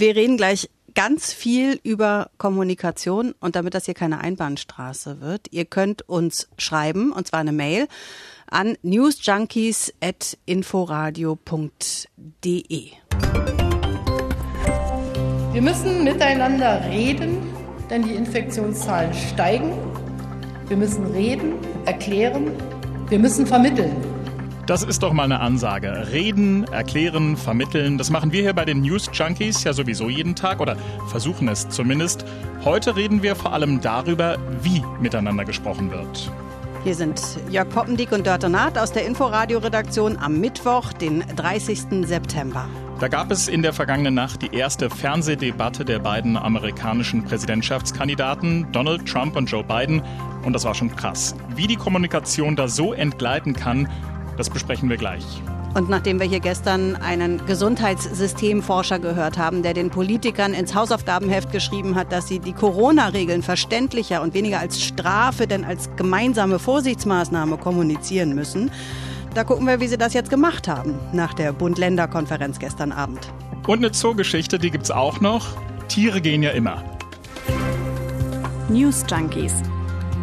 Wir reden gleich ganz viel über Kommunikation und damit das hier keine Einbahnstraße wird. Ihr könnt uns schreiben, und zwar eine Mail an newsjunkies.inforadio.de. Wir müssen miteinander reden, denn die Infektionszahlen steigen. Wir müssen reden, erklären, wir müssen vermitteln. Das ist doch mal eine Ansage. Reden, erklären, vermitteln. Das machen wir hier bei den News Junkies ja sowieso jeden Tag oder versuchen es zumindest. Heute reden wir vor allem darüber, wie miteinander gesprochen wird. Hier sind Jörg Poppendiek und Dörte Naht aus der Inforadio-Redaktion am Mittwoch, den 30. September. Da gab es in der vergangenen Nacht die erste Fernsehdebatte der beiden amerikanischen Präsidentschaftskandidaten, Donald Trump und Joe Biden. Und das war schon krass. Wie die Kommunikation da so entgleiten kann, das besprechen wir gleich. Und nachdem wir hier gestern einen Gesundheitssystemforscher gehört haben, der den Politikern ins Hausaufgabenheft geschrieben hat, dass sie die Corona-Regeln verständlicher und weniger als Strafe, denn als gemeinsame Vorsichtsmaßnahme kommunizieren müssen, da gucken wir, wie sie das jetzt gemacht haben nach der Bund-Länder-Konferenz gestern Abend. Und eine Zoogeschichte, die gibt's auch noch. Tiere gehen ja immer. News Junkies.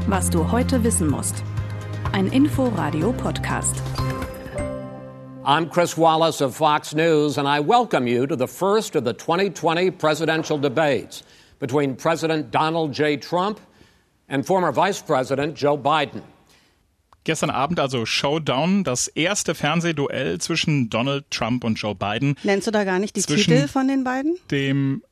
Was du heute wissen musst. Ein Info-Radio-Podcast. I'm Chris Wallace of Fox News, and I welcome you to the first of the 2020 presidential debates between President Donald J. Trump and former Vice President Joe Biden. Gestern Abend also Showdown, das erste Fernsehduell zwischen Donald Trump und Joe Biden. Nennst du da gar nicht die Titel von den beiden? Dem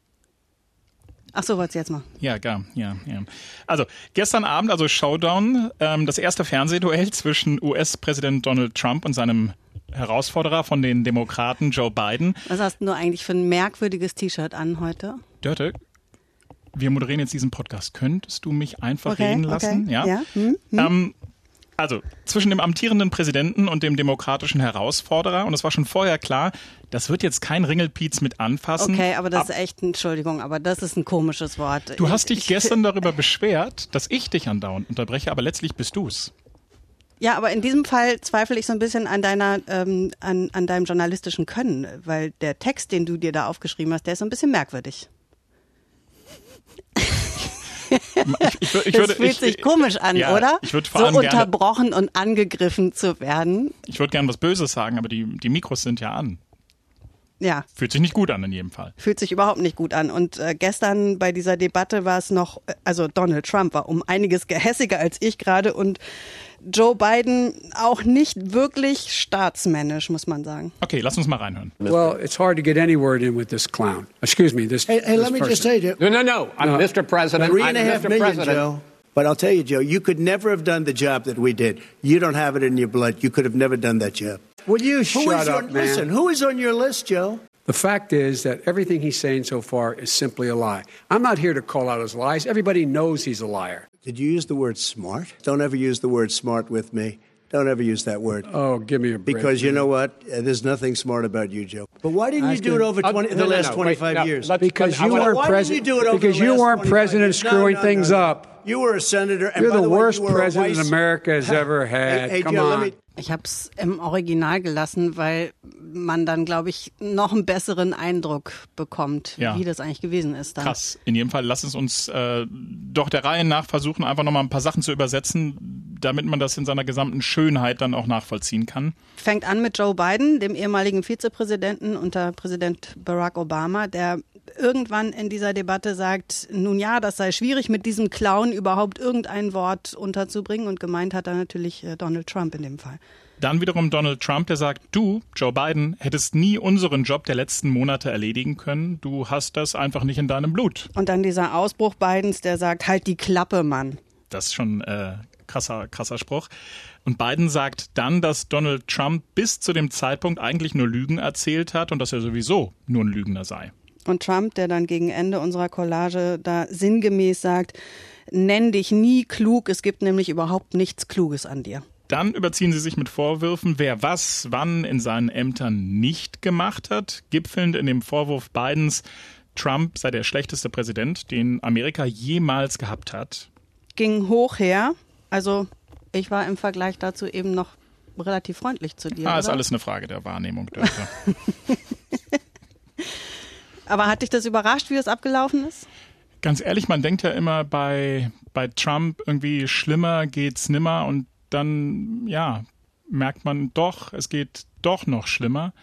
Ach so, wollt's jetzt mal. Ja, gar, ja, ja. Also gestern Abend, also Showdown, ähm, das erste Fernsehduell zwischen US-Präsident Donald Trump und seinem Herausforderer von den Demokraten Joe Biden. Was hast du eigentlich für ein merkwürdiges T-Shirt an heute? Dörte, wir moderieren jetzt diesen Podcast. Könntest du mich einfach okay, reden lassen? Okay. Ja. ja. Hm, hm. Ähm, also zwischen dem amtierenden Präsidenten und dem demokratischen Herausforderer. Und es war schon vorher klar, das wird jetzt kein Ringelpiez mit anfassen. Okay, aber das ist echt, Entschuldigung, aber das ist ein komisches Wort. Du hast dich ich, gestern darüber beschwert, dass ich dich andauernd unterbreche, aber letztlich bist du's. Ja, aber in diesem Fall zweifle ich so ein bisschen an deiner, ähm, an, an deinem journalistischen Können, weil der Text, den du dir da aufgeschrieben hast, der ist so ein bisschen merkwürdig. Ich, ich, ich, das fühlt sich komisch an, ja, oder? Ich vor so allem unterbrochen gerne, und angegriffen zu werden. Ich würde gerne was Böses sagen, aber die, die Mikros sind ja an. Ja. Fühlt sich nicht gut an in jedem Fall. Fühlt sich überhaupt nicht gut an. Und äh, gestern bei dieser Debatte war es noch, also Donald Trump war um einiges gehässiger als ich gerade und Joe Biden auch nicht wirklich staatsmännisch, muss man sagen. Okay, lass uns mal reinhören. Well, it's hard to get any word in with this clown. Excuse me, this. Hey, hey this let me person. just say, Joe. No, no, no. I'm No. Mr. President. Three and a half Mr. million, President. Joe. But I'll tell you, Joe, you could never have done the job that we did. You don't have it in your blood. You could have never done that job. Will you Who shut is up, on, man? Listen, who is on your list, Joe? The fact is that everything he's saying so far is simply a lie. I'm not here to call out his lies. Everybody knows he's a liar. Did you use the word smart? Don't ever use the word smart with me. Don't ever use that word. Oh, give me a break. Because you know what? Uh, There's nothing smart about you, Joe. But why didn't you do it over 20, no, the last no, wait, 25 no, years? because you weren't president. didn't you do it over because you weren't president screwing things up. You were a senator. And You're by the the way, worst you president America has ever had. Hey, hey, Come Joe, let on. me, Ich habe es im Original gelassen, weil man dann, glaube ich, noch einen besseren Eindruck bekommt, Ja. wie das eigentlich gewesen ist. Dann. Krass. In jedem Fall, lass es uns äh, doch der Reihe nach versuchen, einfach nochmal ein paar Sachen zu übersetzen, damit man das in seiner gesamten Schönheit dann auch nachvollziehen kann. Fängt an mit Joe Biden, dem ehemaligen Vizepräsidenten unter Präsident Barack Obama, der irgendwann in dieser Debatte sagt, nun ja, das sei schwierig, mit diesem Clown überhaupt irgendein Wort unterzubringen. Und gemeint hat er natürlich äh, Donald Trump in dem Fall. Dann wiederum Donald Trump, der sagt, du, Joe Biden, hättest nie unseren Job der letzten Monate erledigen können. Du hast das einfach nicht in deinem Blut. Und dann dieser Ausbruch Bidens, der sagt, halt die Klappe, Mann. Das ist schon äh, krasser, krasser Spruch. Und Biden sagt dann, dass Donald Trump bis zu dem Zeitpunkt eigentlich nur Lügen erzählt hat und dass er sowieso nur ein Lügner sei. Und Trump, der dann gegen Ende unserer Collage da sinngemäß sagt, nenn dich nie klug, es gibt nämlich überhaupt nichts Kluges an dir. Dann überziehen sie sich mit Vorwürfen, wer was wann in seinen Ämtern nicht gemacht hat, gipfelnd in dem Vorwurf Bidens, Trump sei der schlechteste Präsident, den Amerika jemals gehabt hat. Ging hoch her, also ich war im Vergleich dazu eben noch relativ freundlich zu dir. ah, ist alles eine Frage der Wahrnehmung. Dörfer. Aber hat dich das überrascht, wie das abgelaufen ist? Ganz ehrlich, man denkt ja immer bei, bei Trump irgendwie schlimmer geht's nimmer und dann, ja, merkt man doch, es geht doch noch schlimmer.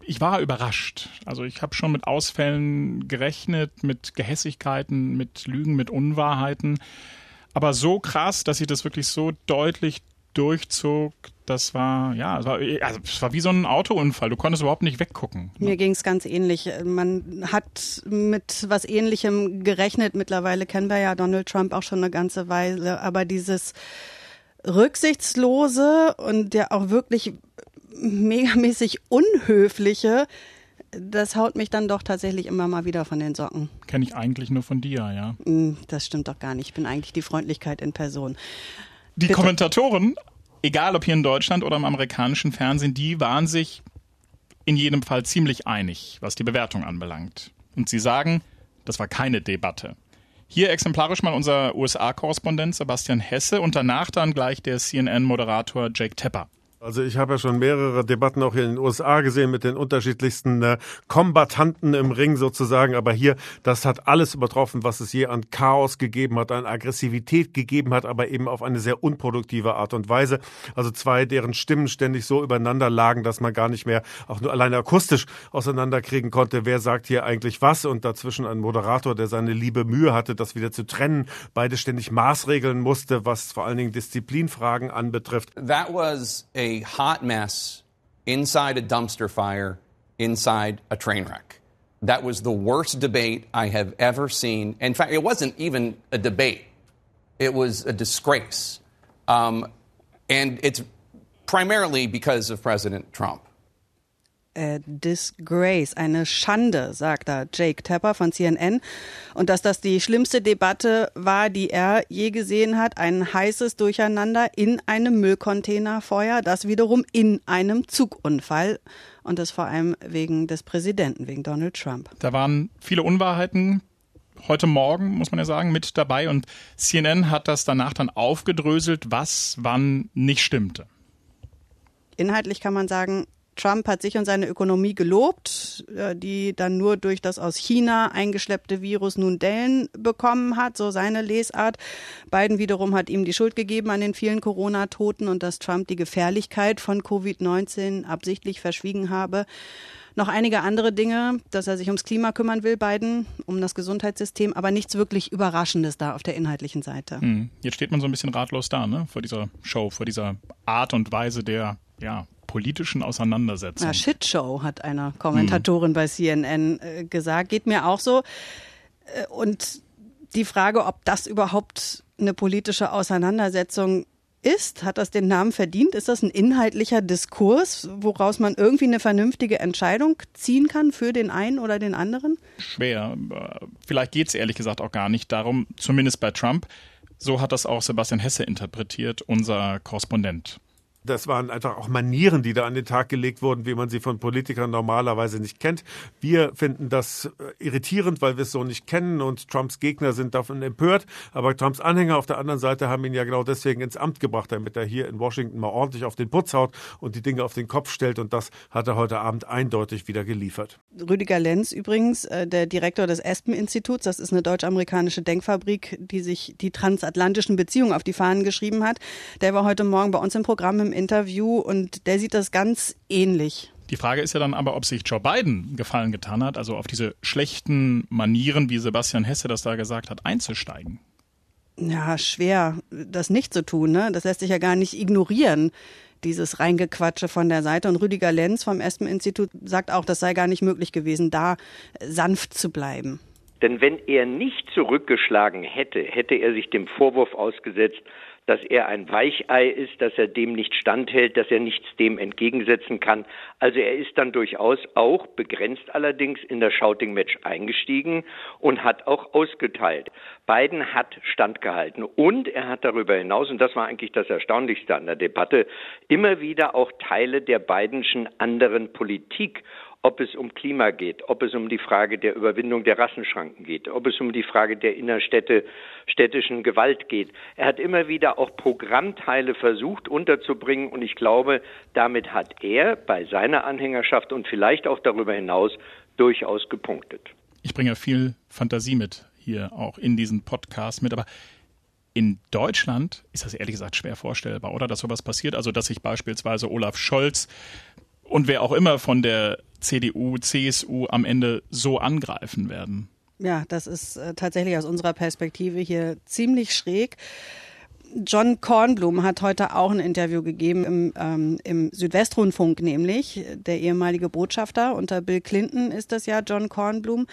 Ich war überrascht. Also ich habe schon mit Ausfällen gerechnet, mit Gehässigkeiten, mit Lügen, mit Unwahrheiten. Aber so krass, dass sie das wirklich so deutlich durchzog, das war, ja, es war, also es war wie so ein Autounfall. Du konntest überhaupt nicht weggucken. Mir ging es ganz ähnlich. Man hat mit was Ähnlichem gerechnet. Mittlerweile kennen wir ja Donald Trump auch schon eine ganze Weile. Aber dieses Rücksichtslose und der auch wirklich megamäßig Unhöfliche, das haut mich dann doch tatsächlich immer mal wieder von den Socken. Kenne ich eigentlich nur von dir, ja. Hm, das stimmt doch gar nicht. Ich bin eigentlich die Freundlichkeit in Person. Die Bitte. Kommentatoren, egal ob hier in Deutschland oder im amerikanischen Fernsehen, die waren sich in jedem Fall ziemlich einig, was die Bewertung anbelangt. Und sie sagen, das war keine Debatte. Hier exemplarisch mal unser USA-Korrespondent Sebastian Hesse und danach dann gleich der CNN-Moderator Jake Tepper. Also ich habe ja schon mehrere Debatten auch hier in den USA gesehen mit den unterschiedlichsten äh, Kombattanten im Ring sozusagen. Aber hier, das hat alles übertroffen, was es je an Chaos gegeben hat, an Aggressivität gegeben hat, aber eben auf eine sehr unproduktive Art und Weise. Also zwei, deren Stimmen ständig so übereinander lagen, dass man gar nicht mehr auch nur alleine akustisch auseinanderkriegen konnte, wer sagt hier eigentlich was. Und dazwischen ein Moderator, der seine liebe Mühe hatte, das wieder zu trennen, beide ständig maßregeln musste, was vor allen Dingen Disziplinfragen anbetrifft. That was a hot mess inside a dumpster fire inside a train wreck. That was the worst debate I have ever seen. In fact, it wasn't even a debate, it was a disgrace. Um, and it's primarily because of President Trump. A disgrace, eine Schande, sagt da Jake Tapper von CNN. Und dass das die schlimmste Debatte war, die er je gesehen hat, ein heißes Durcheinander in einem Müllcontainerfeuer, das wiederum in einem Zugunfall. Und das vor allem wegen des Präsidenten, wegen Donald Trump. Da waren viele Unwahrheiten, heute Morgen, muss man ja sagen, mit dabei. Und CNN hat das danach dann aufgedröselt, was wann nicht stimmte. Inhaltlich kann man sagen, Trump hat sich und seine Ökonomie gelobt, äh, die dann nur durch das aus China eingeschleppte Virus nun Dellen bekommen hat, so seine Lesart. Biden wiederum hat ihm die Schuld gegeben an den vielen Corona-Toten und dass Trump die Gefährlichkeit von Covid-19 absichtlich verschwiegen habe. Noch einige andere Dinge, dass er sich ums Klima kümmern will, Biden, um das Gesundheitssystem, aber nichts wirklich Überraschendes da auf der inhaltlichen Seite. Hm. Jetzt steht man so ein bisschen ratlos da, ne, vor dieser Show, vor dieser Art und Weise der, ja, politischen Auseinandersetzung. Na, Shitshow, hat eine Kommentatorin mhm. bei CNN äh, gesagt. Geht mir auch so. Äh, und die Frage, ob das überhaupt eine politische Auseinandersetzung ist, hat das den Namen verdient? Ist das ein inhaltlicher Diskurs, woraus man irgendwie eine vernünftige Entscheidung ziehen kann für den einen oder den anderen? Schwer. Vielleicht geht es ehrlich gesagt auch gar nicht darum, zumindest bei Trump. So hat das auch Sebastian Hesse interpretiert, unser Korrespondent. Das waren einfach auch Manieren, die da an den Tag gelegt wurden, wie man sie von Politikern normalerweise nicht kennt. Wir finden das äh, irritierend, weil wir es so nicht kennen und Trumps Gegner sind davon empört. Aber Trumps Anhänger auf der anderen Seite haben ihn ja genau deswegen ins Amt gebracht, damit er hier in Washington mal ordentlich auf den Putz haut und die Dinge auf den Kopf stellt. Und das hat er heute Abend eindeutig wieder geliefert. Rüdiger Lenz übrigens, äh, der Direktor des Aspen-Instituts, das ist eine deutsch-amerikanische Denkfabrik, die sich die transatlantischen Beziehungen auf die Fahnen geschrieben hat, der war heute Morgen bei uns im Programm im Interview und der sieht das ganz ähnlich. Die Frage ist ja dann aber, ob sich Joe Biden Gefallen getan hat, also auf diese schlechten Manieren, wie Sebastian Hesse das da gesagt hat, einzusteigen. Ja, schwer, das nicht zu tun. Ne? Das lässt sich ja gar nicht ignorieren, dieses Reingequatsche von der Seite. Und Rüdiger Lenz vom Espen-Institut sagt auch, das sei gar nicht möglich gewesen, da sanft zu bleiben. Denn wenn er nicht zurückgeschlagen hätte, hätte er sich dem Vorwurf ausgesetzt, dass er ein Weichei ist, dass er dem nicht standhält, dass er nichts dem entgegensetzen kann. Also er ist dann durchaus auch begrenzt allerdings in das Shouting Match eingestiegen und hat auch ausgeteilt. Biden hat standgehalten und er hat darüber hinaus, und das war eigentlich das Erstaunlichste an der Debatte, immer wieder auch Teile der Bidenschen anderen Politik ob es um Klima geht, ob es um die Frage der Überwindung der Rassenschranken geht, ob es um die Frage der innerstädte städtischen Gewalt geht. Er hat immer wieder auch Programmteile versucht unterzubringen und ich glaube, damit hat er bei seiner Anhängerschaft und vielleicht auch darüber hinaus durchaus gepunktet. ich bringe viel Fantasie mit hier auch in diesen Podcast mit, aber in Deutschland ist das ehrlich gesagt schwer vorstellbar, oder? Dass sowas passiert. Also, dass sich beispielsweise Olaf Scholz und wer auch immer von der CDU, CSU am Ende so angreifen werden. Ja, das ist äh, tatsächlich aus unserer Perspektive hier ziemlich schräg. John Kornblum hat heute auch ein Interview gegeben im, ähm, im Südwestrundfunk, nämlich der ehemalige Botschafter unter Bill Clinton ist das ja John Kornblum.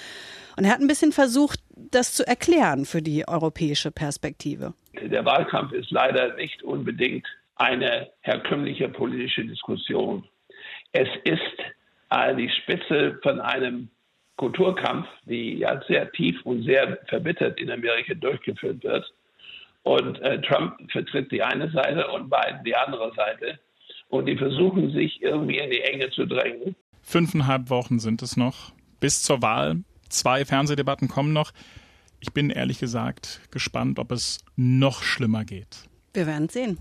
Und er hat ein bisschen versucht, das zu erklären für die europäische Perspektive. Der Wahlkampf ist leider nicht unbedingt eine herkömmliche politische Diskussion. Es ist die Spitze von einem Kulturkampf, die ja sehr tief und sehr verbittert in Amerika durchgeführt wird. Und äh, Trump vertritt die eine Seite und Biden die andere Seite. Und die versuchen sich irgendwie in die Enge zu drängen. Fünfeinhalb Wochen sind es noch bis zur Wahl. Zwei Fernsehdebatten kommen noch. Ich bin ehrlich gesagt gespannt, ob es noch schlimmer geht. Wir werden sehen.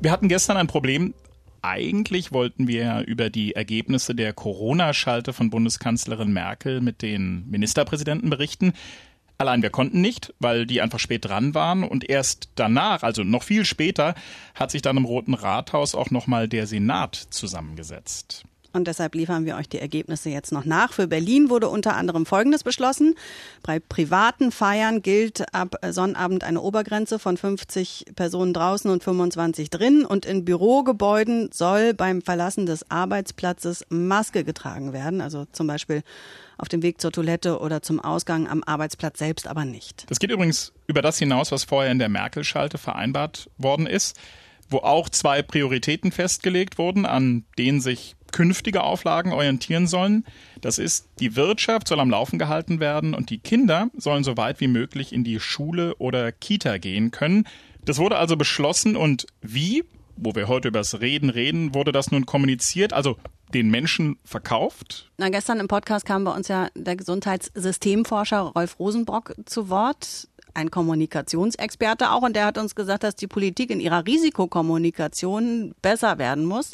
Wir hatten gestern ein Problem. Eigentlich wollten wir über die Ergebnisse der Corona-Schalte von Bundeskanzlerin Merkel mit den Ministerpräsidenten berichten. Allein wir konnten nicht, weil die einfach spät dran waren und erst danach, also noch viel später, hat sich dann im Roten Rathaus auch nochmal der Senat zusammengesetzt. Und deshalb liefern wir euch die Ergebnisse jetzt noch nach. Für Berlin wurde unter anderem Folgendes beschlossen. Bei privaten Feiern gilt ab Sonnabend eine Obergrenze von 50 Personen draußen und 25 drin. Und in Bürogebäuden soll beim Verlassen des Arbeitsplatzes Maske getragen werden. Also zum Beispiel auf dem Weg zur Toilette oder zum Ausgang am Arbeitsplatz selbst aber nicht. Das geht übrigens über das hinaus, was vorher in der Merkel-Schalte vereinbart worden ist, wo auch zwei Prioritäten festgelegt wurden, an denen sich künftige Auflagen orientieren sollen. Das ist, die Wirtschaft soll am Laufen gehalten werden und die Kinder sollen so weit wie möglich in die Schule oder Kita gehen können. Das wurde also beschlossen und wie, wo wir heute über das Reden reden, wurde das nun kommuniziert? Also den Menschen verkauft? Na, gestern im Podcast kam bei uns ja der Gesundheitssystemforscher Rolf Rosenbrock zu Wort ein Kommunikationsexperte auch und der hat uns gesagt, dass die Politik in ihrer Risikokommunikation besser werden muss.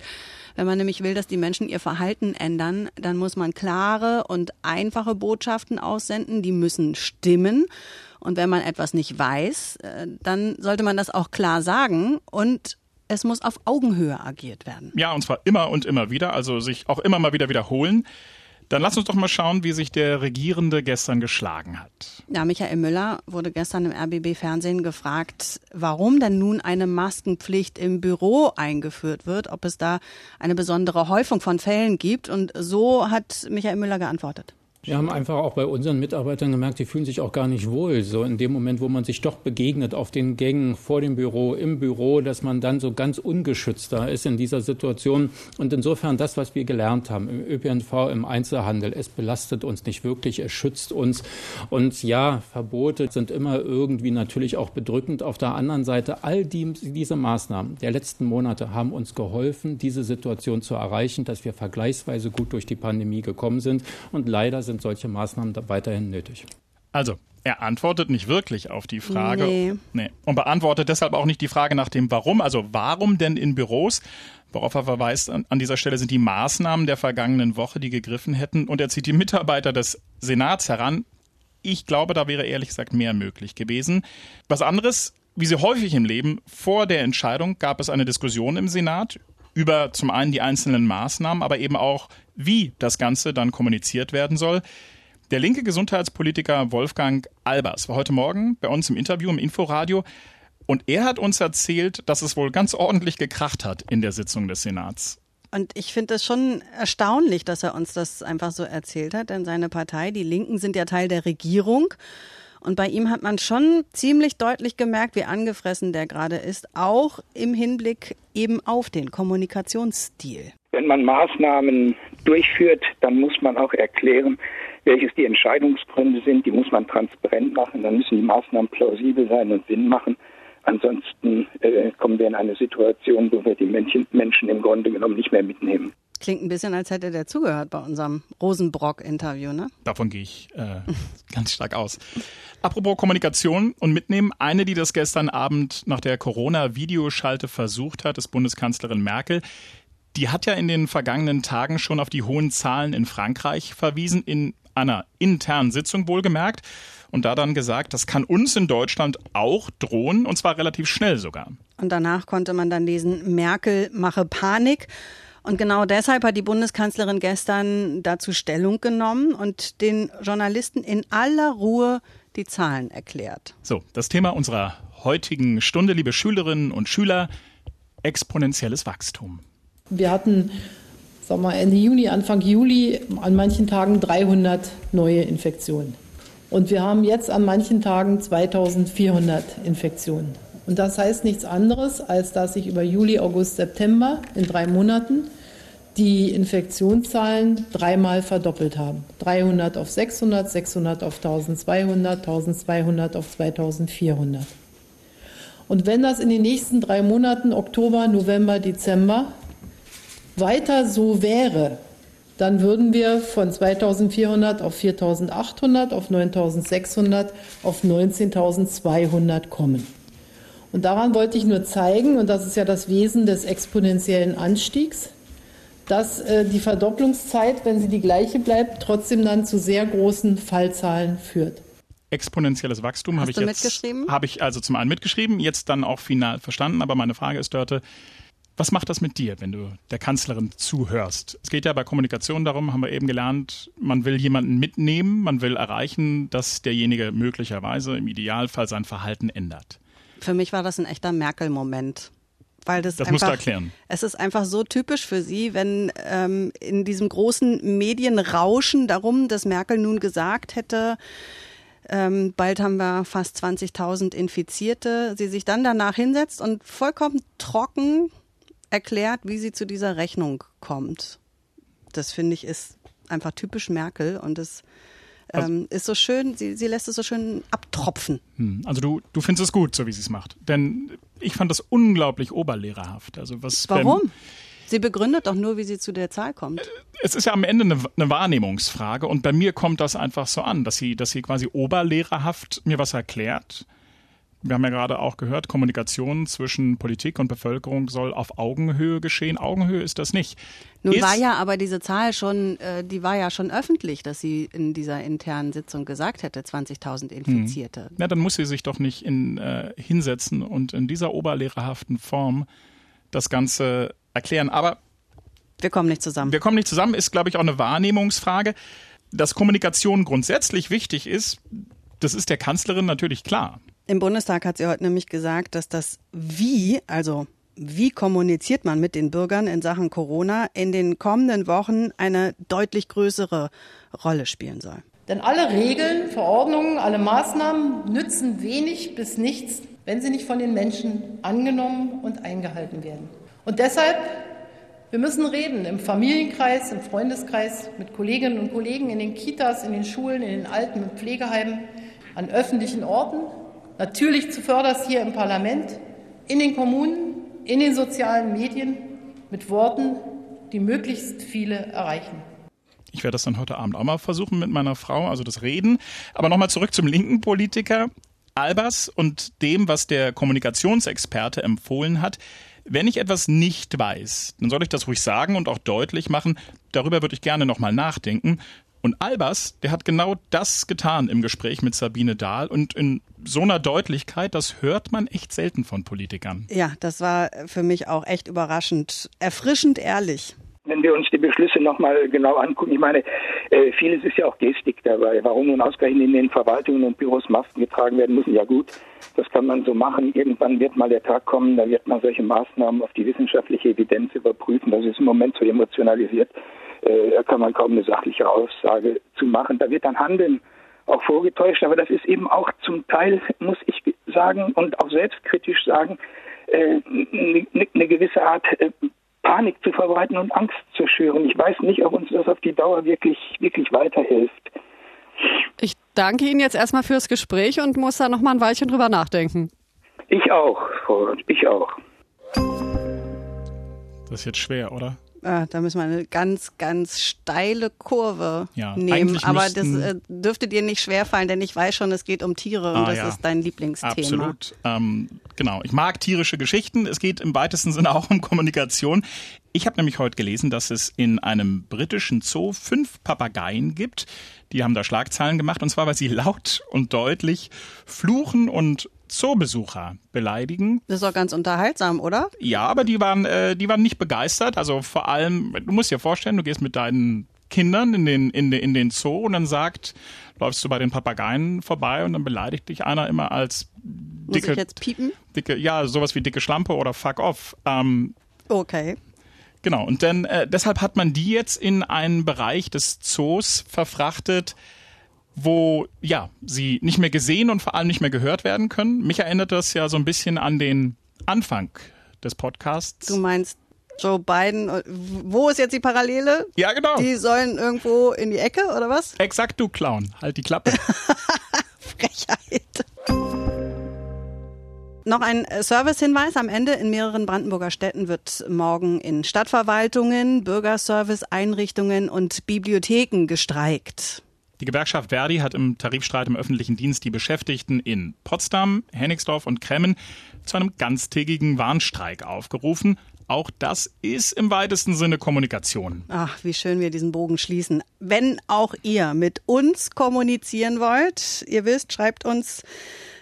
Wenn man nämlich will, dass die Menschen ihr Verhalten ändern, dann muss man klare und einfache Botschaften aussenden, die müssen stimmen. Und wenn man etwas nicht weiß, äh, dann sollte man das auch klar sagen und es muss auf Augenhöhe agiert werden. Ja, und zwar immer und immer wieder, also sich auch immer mal wieder wiederholen. Dann lass uns doch mal schauen, wie sich der Regierende gestern geschlagen hat. Ja, Michael Müller wurde gestern im RBB-Fernsehen gefragt, warum denn nun eine Maskenpflicht im Büro eingeführt wird, ob es da eine besondere Häufung von Fällen gibt. Und so hat Michael Müller geantwortet. Wir haben einfach auch bei unseren Mitarbeitern gemerkt, die fühlen sich auch gar nicht wohl. So in dem Moment, wo man sich doch begegnet auf den Gängen vor dem Büro, im Büro, dass man dann so ganz ungeschützt da ist in dieser Situation. Und insofern das, was wir gelernt haben im ÖPNV, im Einzelhandel, es belastet uns nicht wirklich, es schützt uns. Und ja, Verbote sind immer irgendwie natürlich auch bedrückend. Auf der anderen Seite, all die, diese Maßnahmen der letzten Monate haben uns geholfen, diese Situation zu erreichen, dass wir vergleichsweise gut durch die Pandemie gekommen sind. Und leider sind sind solche Maßnahmen weiterhin nötig? Also, er antwortet nicht wirklich auf die Frage. Nee. nee. Und beantwortet deshalb auch nicht die Frage nach dem Warum. Also, warum denn in Büros? Worauf er verweist, an dieser Stelle sind die Maßnahmen der vergangenen Woche, die gegriffen hätten. Und er zieht die Mitarbeiter des Senats heran. Ich glaube, da wäre ehrlich gesagt mehr möglich gewesen. Was anderes, wie so häufig im Leben, vor der Entscheidung gab es eine Diskussion im Senat über zum einen die einzelnen Maßnahmen, aber eben auch, wie das Ganze dann kommuniziert werden soll. Der linke Gesundheitspolitiker Wolfgang Albers war heute Morgen bei uns im Interview im Inforadio und er hat uns erzählt, dass es wohl ganz ordentlich gekracht hat in der Sitzung des Senats. Und ich finde es schon erstaunlich, dass er uns das einfach so erzählt hat, denn seine Partei, die Linken, sind ja Teil der Regierung. Und bei ihm hat man schon ziemlich deutlich gemerkt, wie angefressen der gerade ist, auch im Hinblick eben auf den Kommunikationsstil. Wenn man Maßnahmen durchführt, dann muss man auch erklären, welches die Entscheidungsgründe sind. Die muss man transparent machen. Dann müssen die Maßnahmen plausibel sein und Sinn machen. Ansonsten äh, kommen wir in eine Situation, wo wir die Menschen, Menschen im Grunde genommen nicht mehr mitnehmen. Klingt ein bisschen, als hätte der zugehört bei unserem Rosenbrock-Interview, ne? Davon gehe ich äh, ganz stark aus. Apropos Kommunikation und Mitnehmen, eine, die das gestern Abend nach der Corona-Videoschalte versucht hat, ist Bundeskanzlerin Merkel. Die hat ja in den vergangenen Tagen schon auf die hohen Zahlen in Frankreich verwiesen. In einer internen Sitzung wohlgemerkt und da dann gesagt, das kann uns in Deutschland auch drohen und zwar relativ schnell sogar. Und danach konnte man dann lesen, Merkel mache Panik. Und genau deshalb hat die Bundeskanzlerin gestern dazu Stellung genommen und den Journalisten in aller Ruhe die Zahlen erklärt. So, das Thema unserer heutigen Stunde, liebe Schülerinnen und Schüler, exponentielles Wachstum. Wir hatten sag mal, Ende Juni, Anfang Juli an manchen Tagen 300 neue Infektionen. Und wir haben jetzt an manchen Tagen 2400 Infektionen. Und das heißt nichts anderes, als dass sich über Juli, August, September in drei Monaten die Infektionszahlen dreimal verdoppelt haben. 300 auf 600, 600 auf 1200, 1200 auf 2400. Und wenn das in den nächsten drei Monaten, Oktober, November, Dezember, weiter so wäre, dann würden wir von 2400 auf 4800, auf 9600, auf 19200 kommen. Und daran wollte ich nur zeigen, und das ist ja das Wesen des exponentiellen Anstiegs, dass äh, die Verdopplungszeit, wenn sie die gleiche bleibt, trotzdem dann zu sehr großen Fallzahlen führt. Exponentielles Wachstum habe ich jetzt habe ich also zum einen mitgeschrieben, jetzt dann auch final verstanden. Aber meine Frage ist, Dörte, was macht das mit dir, wenn du der Kanzlerin zuhörst? Es geht ja bei Kommunikation darum, haben wir eben gelernt, man will jemanden mitnehmen, man will erreichen, dass derjenige möglicherweise im Idealfall sein Verhalten ändert. Für mich war das ein echter Merkel-Moment. Weil das, das einfach, musst du erklären. Es ist einfach so typisch für sie, wenn ähm, in diesem großen Medienrauschen darum, dass Merkel nun gesagt hätte, ähm, bald haben wir fast 20.000 Infizierte, sie sich dann danach hinsetzt und vollkommen trocken erklärt, wie sie zu dieser Rechnung kommt. Das finde ich ist einfach typisch Merkel und es ähm, ist so schön, sie, sie lässt es so schön abtropfen. Hm, also du, du findest es gut, so wie sie es macht. Denn ich fand das unglaublich oberlehrerhaft. Also was Warum? Sie begründet doch nur, wie sie zu der Zahl kommt. Äh, es ist ja am Ende eine, eine, Wahrnehmungsfrage und bei mir kommt das einfach so an, dass sie, dass sie quasi oberlehrerhaft mir was erklärt wir haben ja gerade auch gehört, Kommunikation zwischen Politik und Bevölkerung soll auf Augenhöhe geschehen. Augenhöhe ist das nicht. Nun ist war ja aber diese Zahl schon, äh, die war ja schon öffentlich, dass sie in dieser internen Sitzung gesagt hätte, 20.000 Infizierte. Hm. Ja, dann muss sie sich doch nicht in, äh, hinsetzen und in dieser oberlehrerhaften Form das Ganze erklären. Aber wir kommen nicht zusammen. Wir kommen nicht zusammen, ist, glaube ich, auch eine Wahrnehmungsfrage. Dass Kommunikation grundsätzlich wichtig ist, das ist der Kanzlerin natürlich klar. Im Bundestag hat sie heute nämlich gesagt, dass das Wie, also wie kommuniziert man mit den Bürgern in Sachen Corona, in den kommenden Wochen eine deutlich größere Rolle spielen soll. Denn alle Regeln, Verordnungen, alle Maßnahmen nützen wenig bis nichts, wenn sie nicht von den Menschen angenommen und eingehalten werden. Und deshalb, wir müssen reden im Familienkreis, im Freundeskreis, mit Kolleginnen und Kollegen in den Kitas, in den Schulen, in den Alten- und Pflegeheimen, an öffentlichen Orten, Natürlich zuvörderst hier im Parlament, in den Kommunen, in den sozialen Medien mit Worten, die möglichst viele erreichen. Ich werde das dann heute Abend auch mal versuchen mit meiner Frau, also das Reden. Aber nochmal zurück zum linken Politiker Albers und dem, was der Kommunikationsexperte empfohlen hat. Wenn ich etwas nicht weiß, dann soll ich das ruhig sagen und auch deutlich machen. Darüber würde ich gerne nochmal nachdenken. Und Albers, der hat genau das getan im Gespräch mit Sabine Dahl und in so einer Deutlichkeit, das hört man echt selten von Politikern. Ja, das war für mich auch echt überraschend, erfrischend ehrlich. Wenn wir uns die Beschlüsse nochmal genau angucken, ich meine, äh, vieles ist ja auch Gestik dabei. Warum nun ausgerechnet in den Verwaltungen und Büros Masken getragen werden müssen, ja gut, das kann man so machen. Irgendwann wird mal der Tag kommen, da wird man solche Maßnahmen auf die wissenschaftliche Evidenz überprüfen. Das ist im Moment so emotionalisiert äh, da kann man kaum eine sachliche Aussage zu machen. Da wird dann Handeln auch vorgetäuscht, aber das ist eben auch zum Teil, muss ich sagen und auch selbstkritisch sagen, eine äh, ne, gewisse Art äh, Panik zu verbreiten und Angst zu schüren. Ich weiß nicht, ob uns das auf die Dauer wirklich, wirklich weiterhilft. Ich danke Ihnen jetzt erstmal fürs Gespräch und muss da noch mal ein Weilchen drüber nachdenken. Ich auch, Frau, ich auch. Das ist jetzt schwer, oder? Ah, da müssen wir eine ganz, ganz steile Kurve ja, nehmen. Aber das äh, dürfte dir nicht schwerfallen, denn ich weiß schon, es geht um Tiere und ah, das ja. ist dein Lieblingsthema. Absolut. Ähm, genau. Ich mag tierische Geschichten. Es geht im weitesten Sinne auch um Kommunikation. Ich habe nämlich heute gelesen, dass es in einem britischen Zoo fünf Papageien gibt. Die haben da Schlagzeilen gemacht, und zwar, weil sie laut und deutlich fluchen und Zoobesucher beleidigen. Das ist doch ganz unterhaltsam, oder? Ja, aber die waren, äh, die waren nicht begeistert. Also vor allem, du musst dir vorstellen, du gehst mit deinen Kindern in den, in den, in den Zoo und dann sagt, läufst du bei den Papageien vorbei und dann beleidigt dich einer immer als dicke. Muss ich jetzt piepen? Dicke, ja, sowas wie dicke Schlampe oder fuck off. Ähm, okay. Genau, und dann äh, deshalb hat man die jetzt in einen Bereich des Zoos verfrachtet, wo ja sie nicht mehr gesehen und vor allem nicht mehr gehört werden können. Mich erinnert das ja so ein bisschen an den Anfang des Podcasts. Du meinst Joe Biden, wo ist jetzt die Parallele? Ja, genau. Die sollen irgendwo in die Ecke oder was? Exakt, du Clown. Halt die Klappe. Frechheit. Noch ein Servicehinweis am Ende. In mehreren Brandenburger Städten wird morgen in Stadtverwaltungen, Bürgerservice-Einrichtungen und Bibliotheken gestreikt. Die Gewerkschaft Verdi hat im Tarifstreit im öffentlichen Dienst die Beschäftigten in Potsdam, Hennigsdorf und Kremmen zu einem ganztägigen Warnstreik aufgerufen. Auch das ist im weitesten Sinne Kommunikation. Ach, wie schön wir diesen Bogen schließen. Wenn auch ihr mit uns kommunizieren wollt, ihr wisst, schreibt uns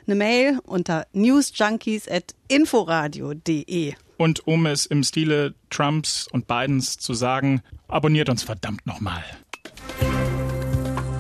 eine Mail unter newsjunkies.inforadio.de. Und um es im Stile Trumps und Bidens zu sagen, abonniert uns verdammt nochmal.